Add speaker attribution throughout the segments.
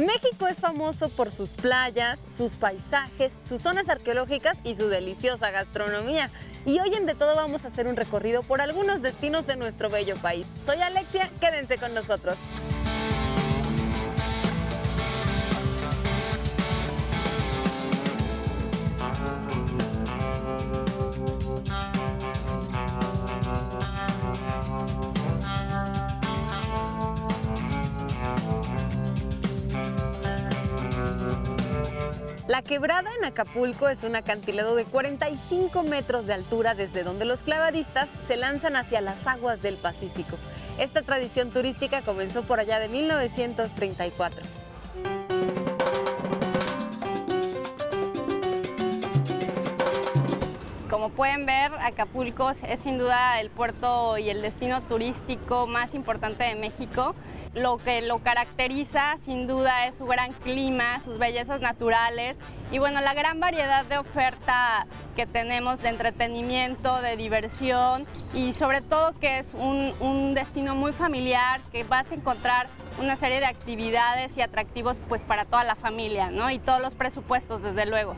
Speaker 1: México es famoso por sus playas, sus paisajes, sus zonas arqueológicas y su deliciosa gastronomía. Y hoy en De Todo vamos a hacer un recorrido por algunos destinos de nuestro bello país. Soy Alexia, quédense con nosotros. Quebrada en Acapulco es un acantilado de 45 metros de altura desde donde los clavadistas se lanzan hacia las aguas del Pacífico. Esta tradición turística comenzó por allá de 1934.
Speaker 2: Como pueden ver, Acapulco es sin duda el puerto y el destino turístico más importante de México. Lo que lo caracteriza sin duda es su gran clima, sus bellezas naturales y bueno, la gran variedad de oferta que tenemos de entretenimiento, de diversión y sobre todo que es un, un destino muy familiar, que vas a encontrar una serie de actividades y atractivos pues para toda la familia, ¿no? Y todos los presupuestos, desde luego.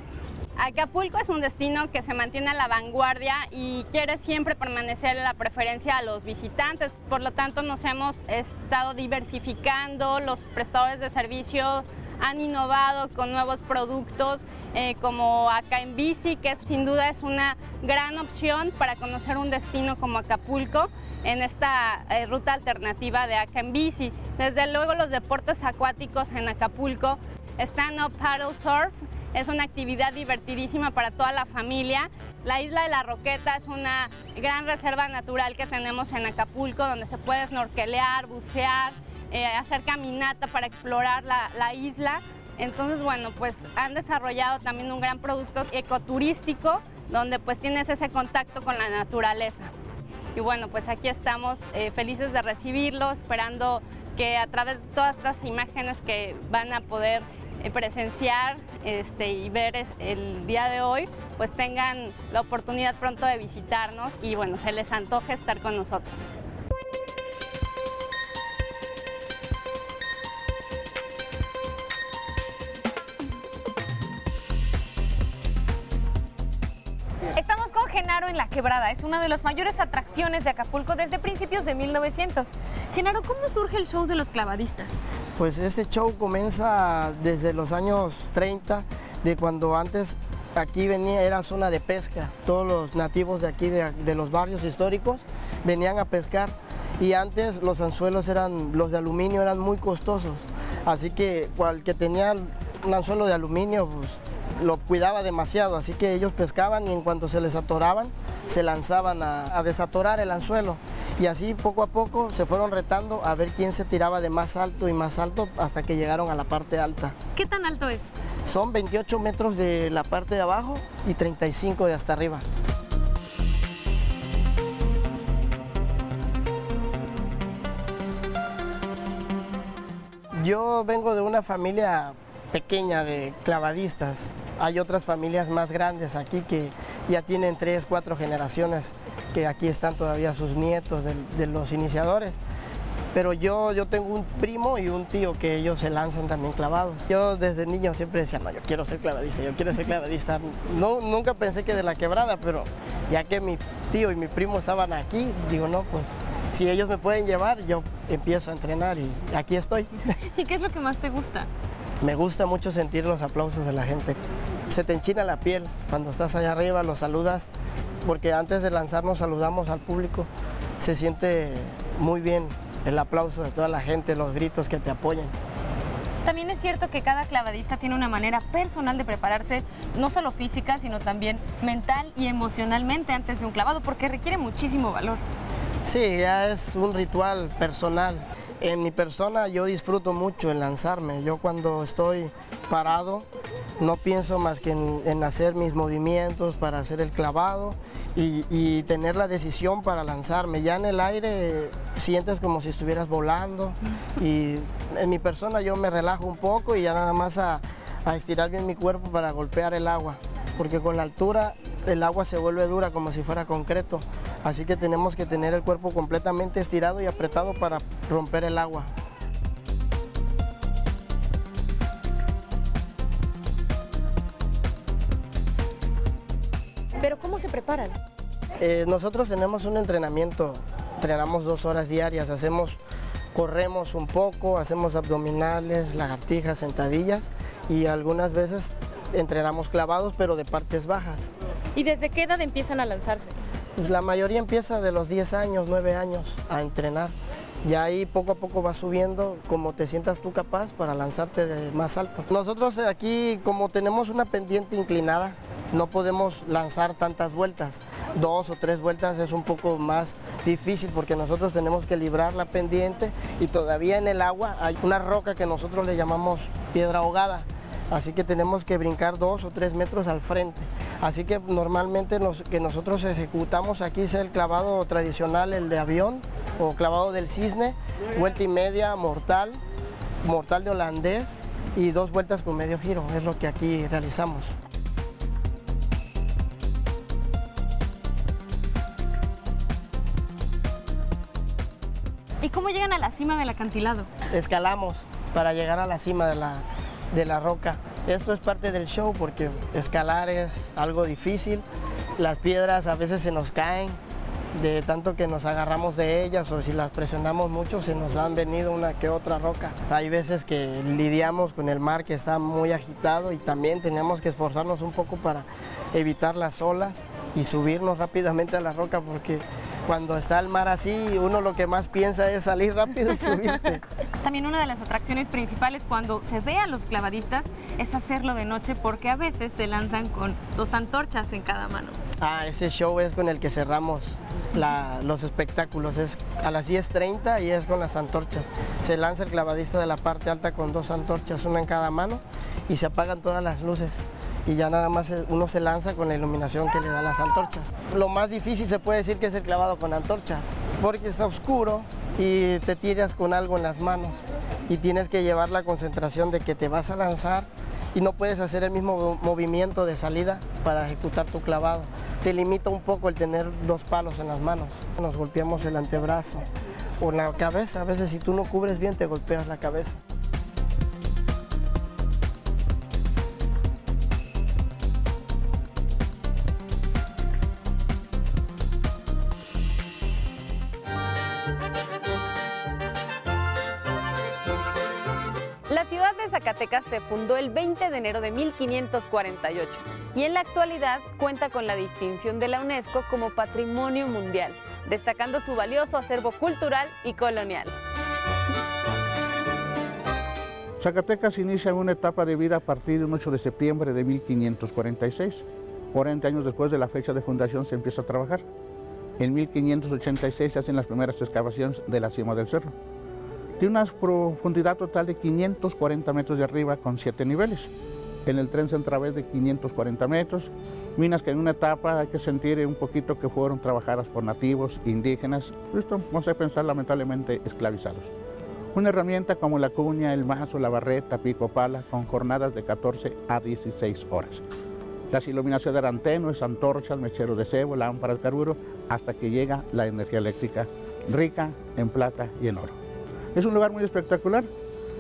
Speaker 2: Acapulco es un destino que se mantiene a la vanguardia y quiere siempre permanecer la preferencia a los visitantes. Por lo tanto, nos hemos estado diversificando, los prestadores de servicios han innovado con nuevos productos eh, como Acá en Bici, que sin duda es una gran opción para conocer un destino como Acapulco en esta eh, ruta alternativa de Acá en Bici. Desde luego los deportes acuáticos en Acapulco, stand-up paddle surf, es una actividad divertidísima para toda la familia. La isla de la Roqueta es una gran reserva natural que tenemos en Acapulco donde se puede snorkelear, bucear, eh, hacer caminata para explorar la, la isla. Entonces, bueno, pues han desarrollado también un gran producto ecoturístico donde pues tienes ese contacto con la naturaleza. Y bueno, pues aquí estamos eh, felices de recibirlo, esperando que a través de todas estas imágenes que van a poder presenciar este, y ver el día de hoy, pues tengan la oportunidad pronto de visitarnos y bueno, se les antoje estar con nosotros.
Speaker 1: Estamos con Genaro en La Quebrada. Es una de las mayores atracciones de Acapulco desde principios de 1900. Genaro, ¿cómo surge el show de los clavadistas?
Speaker 3: Pues este show comienza desde los años 30, de cuando antes aquí venía, era zona de pesca. Todos los nativos de aquí, de, los barrios históricos, venían a pescar. Y antes los anzuelos eran, los de aluminio eran muy costosos. Así que cual que tenía un anzuelo de aluminio, pues lo cuidaba demasiado. Así que ellos pescaban y en cuanto se les atoraban, se lanzaban a desatorar el anzuelo. Y así poco a poco se fueron retando a ver quién se tiraba de más alto y más alto hasta que llegaron a la parte alta.
Speaker 1: ¿Qué tan alto es?
Speaker 3: Son 28 metros de la parte de abajo y 35 de hasta arriba. Yo vengo de una familia pequeña de clavadistas. Hay otras familias más grandes aquí que ya tienen tres, cuatro generaciones, que aquí están todavía sus nietos de, de los iniciadores. Pero yo, yo tengo un primo y un tío que ellos se lanzan también clavados. Yo desde niño siempre decía, no, yo quiero ser clavadista, yo quiero ser clavadista. No, nunca pensé que de la quebrada, pero ya que mi tío y mi primo estaban aquí, digo, no, pues si ellos me pueden llevar, yo empiezo a entrenar y aquí estoy.
Speaker 1: ¿Y qué es lo que más te gusta?
Speaker 3: Me gusta mucho sentir los aplausos de la gente. Se te enchina la piel cuando estás allá arriba, los saludas, porque antes de lanzarnos saludamos al público. Se siente muy bien el aplauso de toda la gente, los gritos que te apoyan.
Speaker 1: También es cierto que cada clavadista tiene una manera personal de prepararse, no solo física, sino también mental y emocionalmente antes de un clavado, porque requiere muchísimo valor.
Speaker 3: Sí, ya es un ritual personal. En mi persona yo disfruto mucho en lanzarme. Yo cuando estoy parado no pienso más que en, hacer mis movimientos para hacer el clavado y, tener la decisión para lanzarme. Ya en el aire sientes como si estuvieras volando y en mi persona yo me relajo un poco y ya nada más a estirar bien mi cuerpo para golpear el agua. Porque con la altura el agua se vuelve dura como si fuera concreto. Así que tenemos que tener el cuerpo completamente estirado y apretado para romper el agua.
Speaker 4: ¿Pero cómo se preparan?
Speaker 3: Eh, nosotros tenemos un entrenamiento, entrenamos dos horas diarias, hacemos, corremos un poco, hacemos abdominales, lagartijas, sentadillas y algunas veces entrenamos clavados pero de partes bajas.
Speaker 4: ¿Y desde qué edad empiezan a lanzarse?
Speaker 3: Pues la mayoría empieza de los 10 años, 9 años a entrenar. Y ahí poco a poco va subiendo como te sientas tú capaz para lanzarte de más alto. Nosotros aquí como tenemos una pendiente inclinada, no podemos lanzar tantas vueltas. Dos o tres vueltas es un poco más difícil porque nosotros tenemos que librar la pendiente y todavía en el agua hay una roca que nosotros le llamamos piedra ahogada. Así que tenemos que brincar dos o tres metros al frente. Así que normalmente que nosotros ejecutamos aquí es el clavado tradicional, el de avión o clavado del cisne, vuelta y media, mortal, mortal de holandés y dos vueltas con medio giro. Es lo que aquí realizamos.
Speaker 4: ¿Y cómo llegan a la cima del acantilado?
Speaker 3: Escalamos para llegar a la cima de la, de la roca. Esto es parte del show porque escalar es algo difícil. Las piedras a veces se nos caen de tanto que nos agarramos de ellas o si las presionamos mucho se nos han venido una que otra roca. Hay veces que lidiamos con el mar que está muy agitado y también tenemos que esforzarnos un poco para evitar las olas y subirnos rápidamente a la roca porque cuando está el mar así, uno lo que más piensa es salir rápido y subirte.
Speaker 4: También una de las atracciones principales cuando se ve a los clavadistas es hacerlo de noche porque a veces se lanzan con dos antorchas en cada mano.
Speaker 3: Ah, ese show es con el que cerramos los espectáculos. Es a las 10.30 y es con las antorchas. Se lanza el clavadista de la parte alta con dos antorchas, una en cada mano, y se apagan todas las luces y ya nada más uno se lanza con la iluminación que le dan las antorchas. Lo más difícil se puede decir que es el clavado con antorchas, porque está oscuro y te tiras con algo en las manos y tienes que llevar la concentración de que te vas a lanzar y no puedes hacer el mismo movimiento de salida para ejecutar tu clavado. Te limita un poco el tener dos palos en las manos. Nos golpeamos el antebrazo o la cabeza. A veces si tú no cubres bien te golpeas la cabeza.
Speaker 1: Zacatecas se fundó el 20 de enero de 1548 y en la actualidad cuenta con la distinción de la UNESCO como Patrimonio Mundial, destacando su valioso acervo cultural y colonial.
Speaker 5: Zacatecas inicia una etapa de vida a partir del 8 de septiembre de 1546. 40 años después de la fecha de fundación se empieza a trabajar. En 1586 se hacen las primeras excavaciones de la cima del cerro. Tiene una profundidad total de 540 metros de arriba con 7 niveles. En el tren central de 540 metros, minas que en una etapa hay que sentir un poquito que fueron trabajadas por nativos, indígenas, esto vamos a pensar lamentablemente esclavizados. Una herramienta como la cuña, el mazo, la barreta, pico, pala, con jornadas de 14 a 16 horas. Las iluminaciones eran tenues, antorchas, mecheros de cebo, lámparas, carburo, hasta que llega la energía eléctrica rica en plata y en oro. Es un lugar muy espectacular,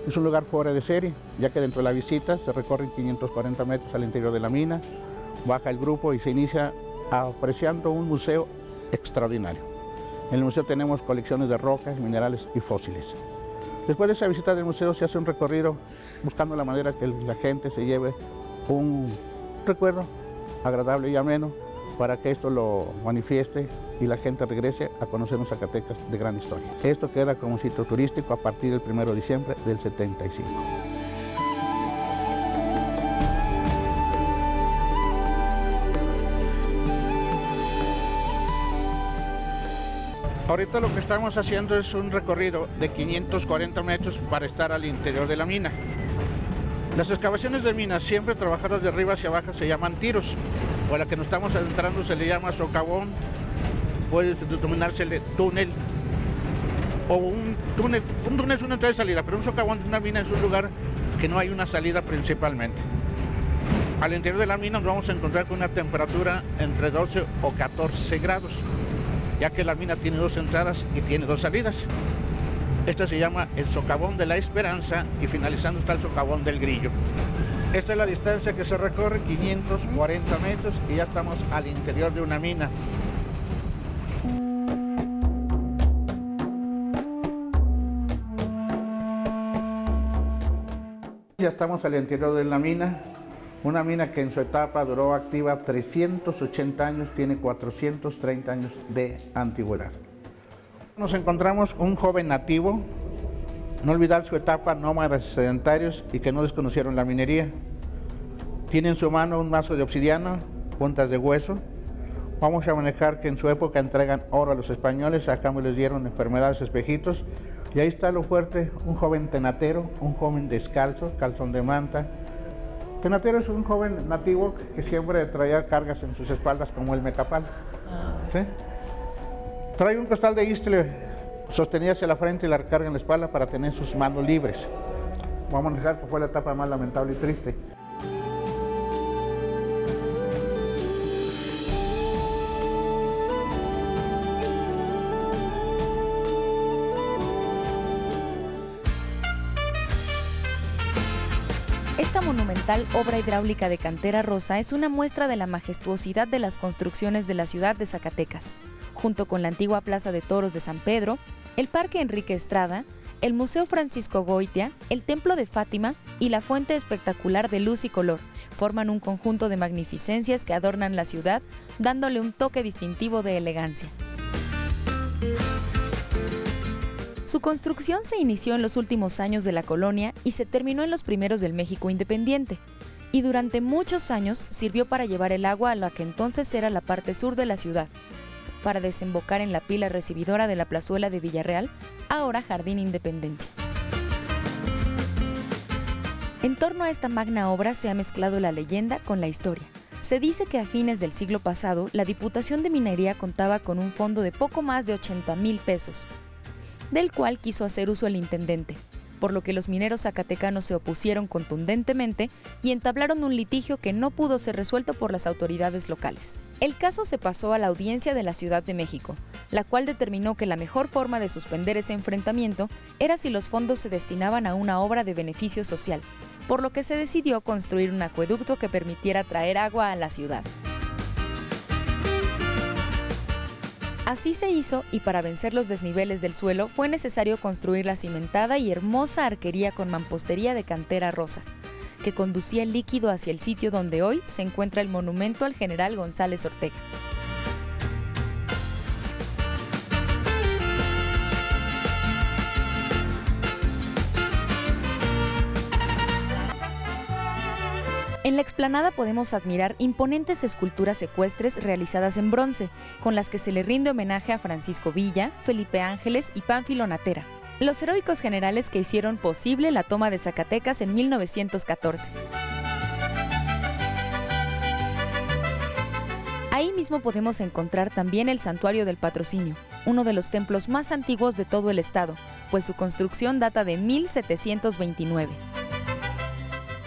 Speaker 5: es un lugar fuera de serie, ya que dentro de la visita se recorren 540 metros al interior de la mina, baja el grupo y se inicia apreciando un museo extraordinario. En el museo tenemos colecciones de rocas, minerales y fósiles. Después de esa visita del museo se hace un recorrido buscando la manera que la gente se lleve un recuerdo agradable y ameno para que esto lo manifieste y la gente regrese a conocer un Zacatecas de gran historia. Esto queda como sitio turístico a partir del 1 de diciembre del 75. Ahorita lo que estamos haciendo es un recorrido de 540 metros para estar al interior de la mina. Las excavaciones de minas, siempre trabajadas de arriba hacia abajo, se llaman tiros o a la que nos estamos adentrando se le llama socavón, puede denominarse túnel, o un túnel, un túnel es una entrada y salida, pero un socavón de una mina es un lugar que no hay una salida principalmente. Al interior de la mina nos vamos a encontrar con una temperatura entre 12 o 14 grados, ya que la mina tiene dos entradas y tiene dos salidas. Este se llama el socavón de la esperanza y finalizando está el socavón del grillo. Esta es la distancia que se recorre, 540 metros, y ya estamos al interior de una mina. Ya estamos al interior de la mina, una mina que en su etapa duró activa 380 años, tiene 430 años de antigüedad. Nos encontramos un joven nativo, no olvidar su etapa nómadas sedentarios y que no desconocieron la minería. Tiene en su mano un mazo de obsidiana, puntas de hueso. Vamos a manejar que en su época entregan oro a los españoles, a cambio les dieron enfermedades espejitos, y ahí está lo fuerte, un joven tenatero, un joven descalzo, calzón de manta. Tenatero es un joven nativo que siempre traía cargas en sus espaldas como el mecapal. ¿sí? Trae un costal de istle sostenida hacia la frente y la recarga en la espalda para tener sus manos libres. Vamos a dejar que fue la etapa más lamentable y triste.
Speaker 6: Esta monumental obra hidráulica de cantera rosa es una muestra de la majestuosidad de las construcciones de la ciudad de Zacatecas, junto con la antigua Plaza de Toros de San Pedro, el Parque Enrique Estrada, el Museo Francisco Goitia, el Templo de Fátima y la Fuente Espectacular de Luz y Color. Forman un conjunto de magnificencias que adornan la ciudad, dándole un toque distintivo de elegancia. Su construcción se inició en los últimos años de la colonia y se terminó en los primeros del México independiente, y durante muchos años sirvió para llevar el agua a la que entonces era la parte sur de la ciudad, para desembocar en la pila recibidora de la plazuela de Villarreal, ahora Jardín Independencia. En torno a esta magna obra se ha mezclado la leyenda con la historia. Se dice que a fines del siglo pasado, la Diputación de Minería contaba con un fondo de poco más de 80 mil pesos, del cual quiso hacer uso el intendente, por lo que los mineros zacatecanos se opusieron contundentemente y entablaron un litigio que no pudo ser resuelto por las autoridades locales. El caso se pasó a la audiencia de la Ciudad de México, la cual determinó que la mejor forma de suspender ese enfrentamiento era si los fondos se destinaban a una obra de beneficio social, por lo que se decidió construir un acueducto que permitiera traer agua a la ciudad. Así se hizo y para vencer los desniveles del suelo fue necesario construir la cimentada y hermosa arquería con mampostería de cantera rosa, que conducía el líquido hacia el sitio donde hoy se encuentra el monumento al general González Ortega. En la explanada podemos admirar imponentes esculturas ecuestres realizadas en bronce, con las que se le rinde homenaje a Francisco Villa, Felipe Ángeles y Pánfilo Natera, los heroicos generales que hicieron posible la toma de Zacatecas en 1914. Ahí mismo podemos encontrar también el Santuario del Patrocinio, uno de los templos más antiguos de todo el estado, pues su construcción data de 1729.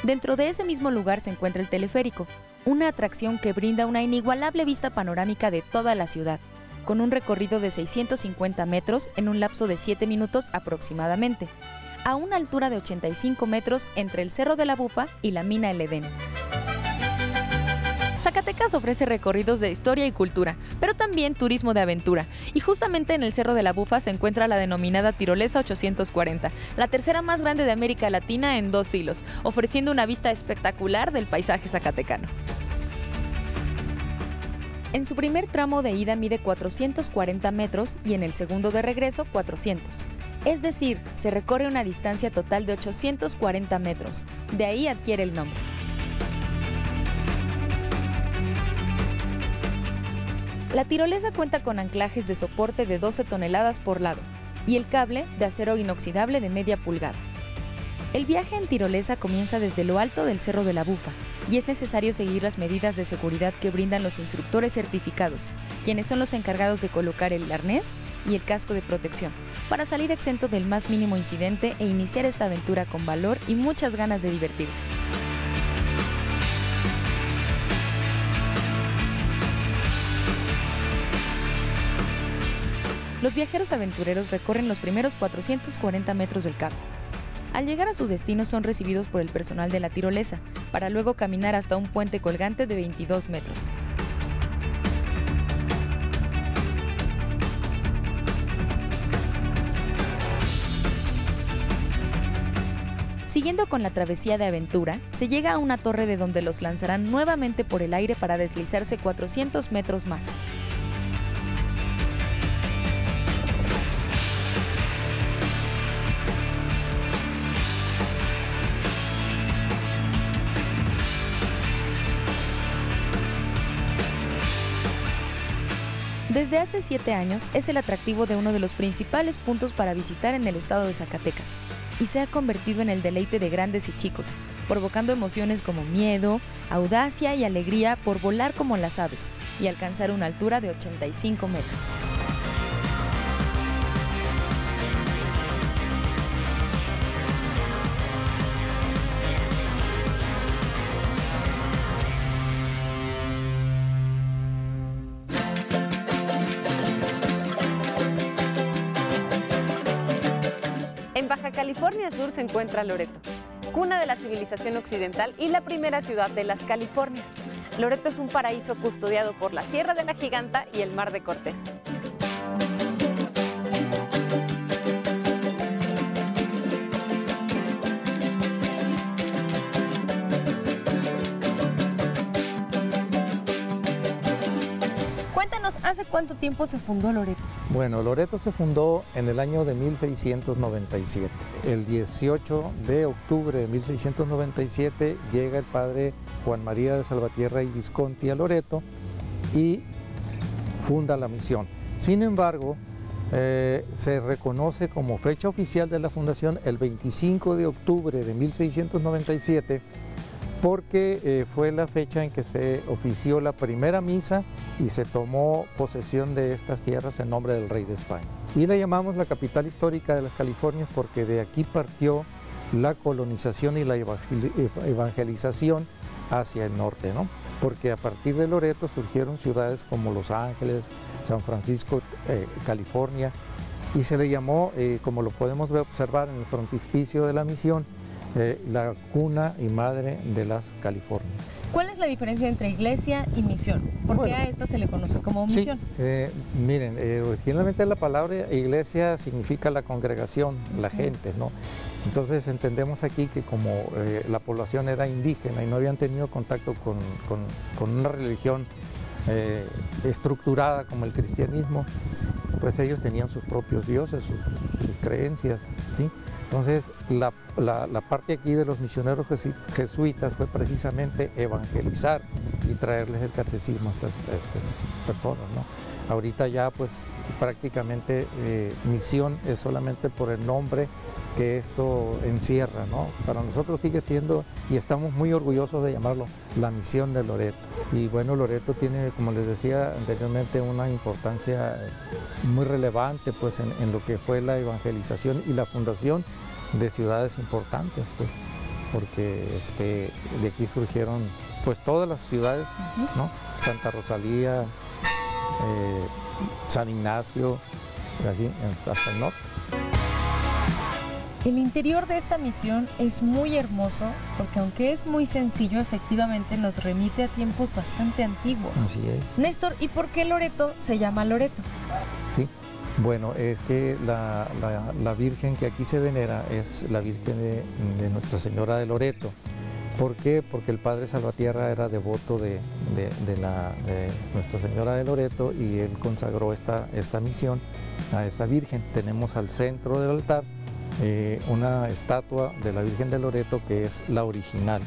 Speaker 6: Dentro de ese mismo lugar se encuentra el teleférico, una atracción que brinda una inigualable vista panorámica de toda la ciudad, con un recorrido de 650 metros en un lapso de 7 minutos aproximadamente, a una altura de 85 metros entre el Cerro de la Bufa y la mina El Edén. Zacatecas ofrece recorridos de historia y cultura, pero también turismo de aventura. Y justamente en el Cerro de la Bufa se encuentra la denominada Tirolesa 840, la tercera más grande de América Latina en dos hilos, ofreciendo una vista espectacular del paisaje zacatecano. En su primer tramo de ida mide 440 metros y en el segundo de regreso 400. Es decir, se recorre una distancia total de 840 metros. De ahí adquiere el nombre. La tirolesa cuenta con anclajes de soporte de 12 toneladas por lado y el cable de acero inoxidable de media pulgada. El viaje en tirolesa comienza desde lo alto del Cerro de la Bufa y es necesario seguir las medidas de seguridad que brindan los instructores certificados, quienes son los encargados de colocar el arnés y el casco de protección, para salir exento del más mínimo incidente e iniciar esta aventura con valor y muchas ganas de divertirse. Los viajeros aventureros recorren los primeros 440 metros del cable. Al llegar a su destino son recibidos por el personal de la tirolesa, para luego caminar hasta un puente colgante de 22 metros. Siguiendo con la travesía de aventura, se llega a una torre de donde los lanzarán nuevamente por el aire para deslizarse 400 metros más. Desde hace siete años es el atractivo de uno de los principales puntos para visitar en el estado de Zacatecas y se ha convertido en el deleite de grandes y chicos, provocando emociones como miedo, audacia y alegría por volar como las aves y alcanzar una altura de 85 metros.
Speaker 1: California Sur se encuentra Loreto, cuna de la civilización occidental y la primera ciudad de las Californias. Loreto es un paraíso custodiado por la Sierra de la Giganta y el Mar de Cortés.
Speaker 4: Cuánto tiempo se fundó Loreto?
Speaker 7: Bueno, Loreto se fundó en el año de 1697. El 18 de octubre de 1697 llega el padre Juan María de Salvatierra y Visconti a Loreto y funda la misión. Sin embargo, eh, se reconoce como fecha oficial de la fundación el 25 de octubre de 1697 porque eh, fue la fecha en que se ofició la primera misa y se tomó posesión de estas tierras en nombre del rey de España. Y la llamamos la capital histórica de las Californias porque de aquí partió la colonización y la evangelización hacia el norte, ¿no? Porque a partir de Loreto surgieron ciudades como Los Ángeles, San Francisco, eh, California, y se le llamó, eh, como lo podemos observar en el frontispicio de la misión, eh, la cuna y madre de las Californias.
Speaker 4: ¿Cuál es la diferencia entre iglesia y misión? ¿Por qué a esta se le conoce como misión?
Speaker 7: Sí, eh, miren, eh, originalmente la palabra iglesia significa la congregación, la gente, ¿no? Entonces entendemos aquí que como eh, la población era indígena y no habían tenido contacto con, con- con una religión estructurada como el cristianismo, pues ellos tenían sus propios dioses, sus, sus creencias, ¿sí? Entonces la, la- parte aquí de los misioneros jesu- jesuitas fue precisamente evangelizar y traerles el catecismo a estas, a estas personas, ¿no? Ahorita ya pues prácticamente eh, misión es solamente por el nombre que esto encierra, ¿no? Para nosotros sigue siendo, y estamos muy orgullosos de llamarlo, la misión de Loreto. Y bueno, Loreto tiene, como les decía anteriormente, una importancia muy relevante pues en, en lo que fue la evangelización y la fundación de ciudades importantes, pues, porque este, de aquí surgieron pues todas las ciudades, ¿no? Santa Rosalía, eh, San Ignacio, así hasta el norte.
Speaker 4: El interior de esta misión es muy hermoso porque aunque es muy sencillo, efectivamente nos remite a tiempos bastante antiguos.
Speaker 7: Así es.
Speaker 4: Néstor, ¿y por qué Loreto se llama Loreto?
Speaker 7: Sí. Bueno, es que la, la- la Virgen que aquí se venera es la Virgen de, de Nuestra Señora de Loreto. ¿Por qué? Porque el Padre Salvatierra era devoto de, Nuestra Señora de Loreto y él consagró esta, misión a esa Virgen. Tenemos al centro del altar eh, una estatua de la Virgen de Loreto que es la original,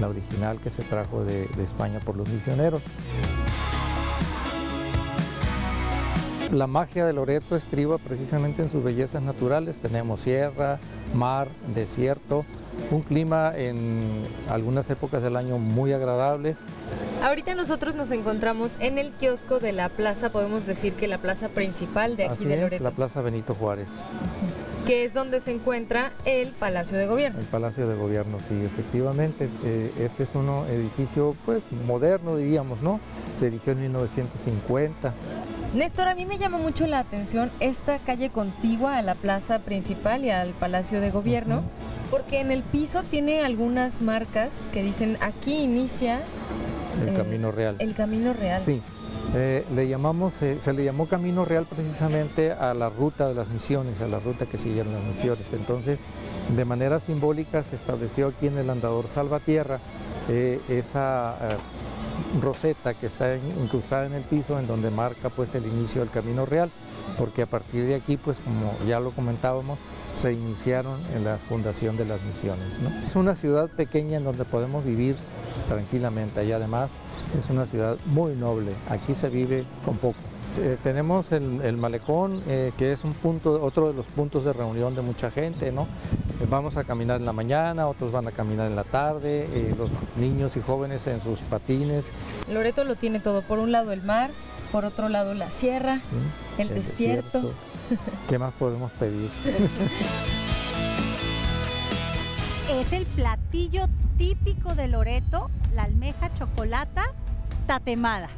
Speaker 7: la original que se trajo de España por los misioneros. La magia de Loreto estriba precisamente en sus bellezas naturales. Tenemos sierra, mar, desierto, un clima en algunas épocas del año muy agradables.
Speaker 4: Ahorita nosotros nos encontramos en el kiosco de la plaza, podemos decir que la plaza principal de aquí
Speaker 7: Así
Speaker 4: de
Speaker 7: es,
Speaker 4: Loreto,
Speaker 7: la Plaza Benito Juárez,
Speaker 4: que es donde se encuentra el Palacio de Gobierno.
Speaker 7: el Palacio de Gobierno, sí, efectivamente. eh, este es un edificio pues moderno, diríamos, ¿no? Se erigió en 1950.
Speaker 4: Néstor, a mí me llama mucho la atención esta calle contigua a la plaza principal y al Palacio de Gobierno, Porque en el piso tiene algunas marcas que dicen aquí inicia
Speaker 7: El
Speaker 4: eh,
Speaker 7: camino real.
Speaker 4: el camino real.
Speaker 7: Sí, eh, le llamamos, eh, se le llamó Camino Real precisamente a la ruta de las misiones, a la ruta que siguieron las misiones. Entonces, de manera simbólica se estableció aquí en el andador Salvatierra eh, esa roseta que está incrustada en el piso en donde marca pues el inicio del Camino Real, porque a partir de aquí pues como ya lo comentábamos, se iniciaron en la fundación de las misiones. Es una ciudad pequeña en donde podemos vivir tranquilamente y además es una ciudad muy noble, aquí se vive con poco. Eh, tenemos el, el malecón, eh, que es un punto, otro de los puntos de reunión de mucha gente. Eh, vamos a caminar en la mañana, otros van a caminar en la tarde, los niños y jóvenes en sus patines,
Speaker 4: Loreto lo tiene todo. Por un lado el mar, por otro lado la sierra,
Speaker 7: ¿sí?
Speaker 4: el, desierto.
Speaker 7: ¿Qué más podemos pedir?
Speaker 8: es el platillo típico de Loreto, la almeja chocolata tatemada.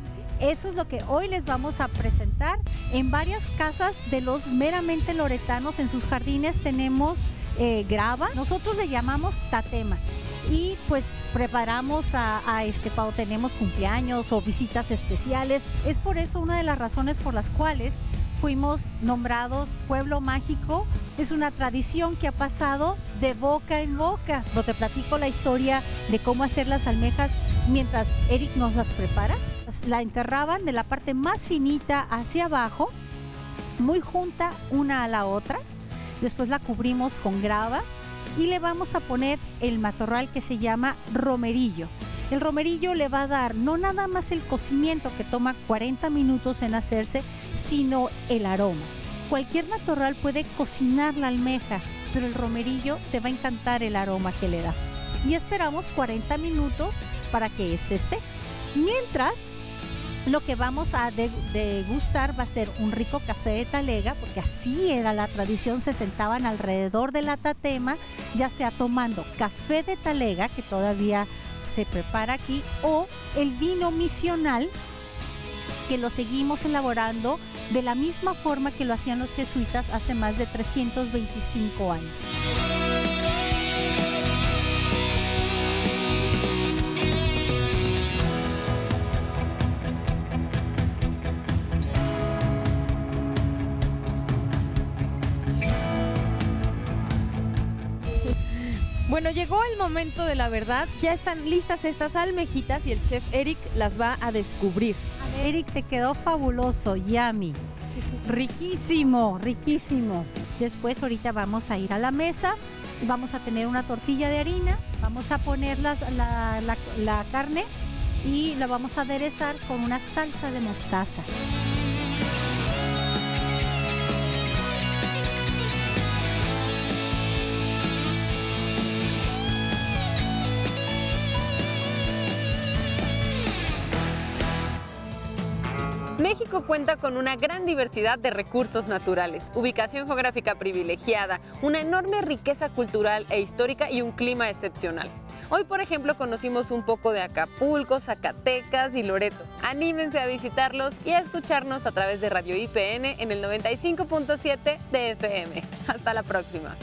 Speaker 8: Eso es lo que hoy les vamos a presentar. En varias casas de los meramente loretanos, en sus jardines tenemos eh, grava. Nosotros le llamamos tatema. Y pues preparamos a, este cuando tenemos cumpleaños o visitas especiales. Es por eso una de las razones por las cuales fuimos nombrados Pueblo Mágico. Es una tradición que ha pasado de boca en boca. Pero te platico la historia de cómo hacer las almejas mientras Eric nos las prepara. La enterraban de la parte más finita hacia abajo, muy junta una a la otra. Después la cubrimos con grava y le vamos a poner el matorral que se llama romerillo. El romerillo le va a dar no nada más el cocimiento que toma 40 minutos en hacerse, sino el aroma. Cualquier matorral puede cocinar la almeja, pero el romerillo te va a encantar el aroma que le da. Y esperamos 40 minutos para que este esté. Mientras, lo que vamos a de- degustar va a ser un rico café de talega, porque así era la tradición, se sentaban alrededor de la tatema, ya sea tomando café de talega, que todavía se prepara aquí, o el vino misional, que lo seguimos elaborando de la misma forma que lo hacían los jesuitas hace más de 325 años.
Speaker 4: Bueno, llegó el momento de la verdad. Ya están listas estas almejitas y el chef Eric las va a descubrir.
Speaker 8: Eric, te quedó fabuloso, yummy. Riquísimo, riquísimo. Después ahorita vamos a ir a la mesa, vamos a tener una tortilla de harina, vamos a poner las- la, la- la carne y la vamos a aderezar con una salsa de mostaza.
Speaker 1: México cuenta con una gran diversidad de recursos naturales, ubicación geográfica privilegiada, una enorme riqueza cultural e histórica y un clima excepcional. Hoy, por ejemplo, conocimos un poco de Acapulco, Zacatecas y Loreto. Anímense a visitarlos y a escucharnos a través de Radio IPN en el 95.7 de FM. Hasta la próxima.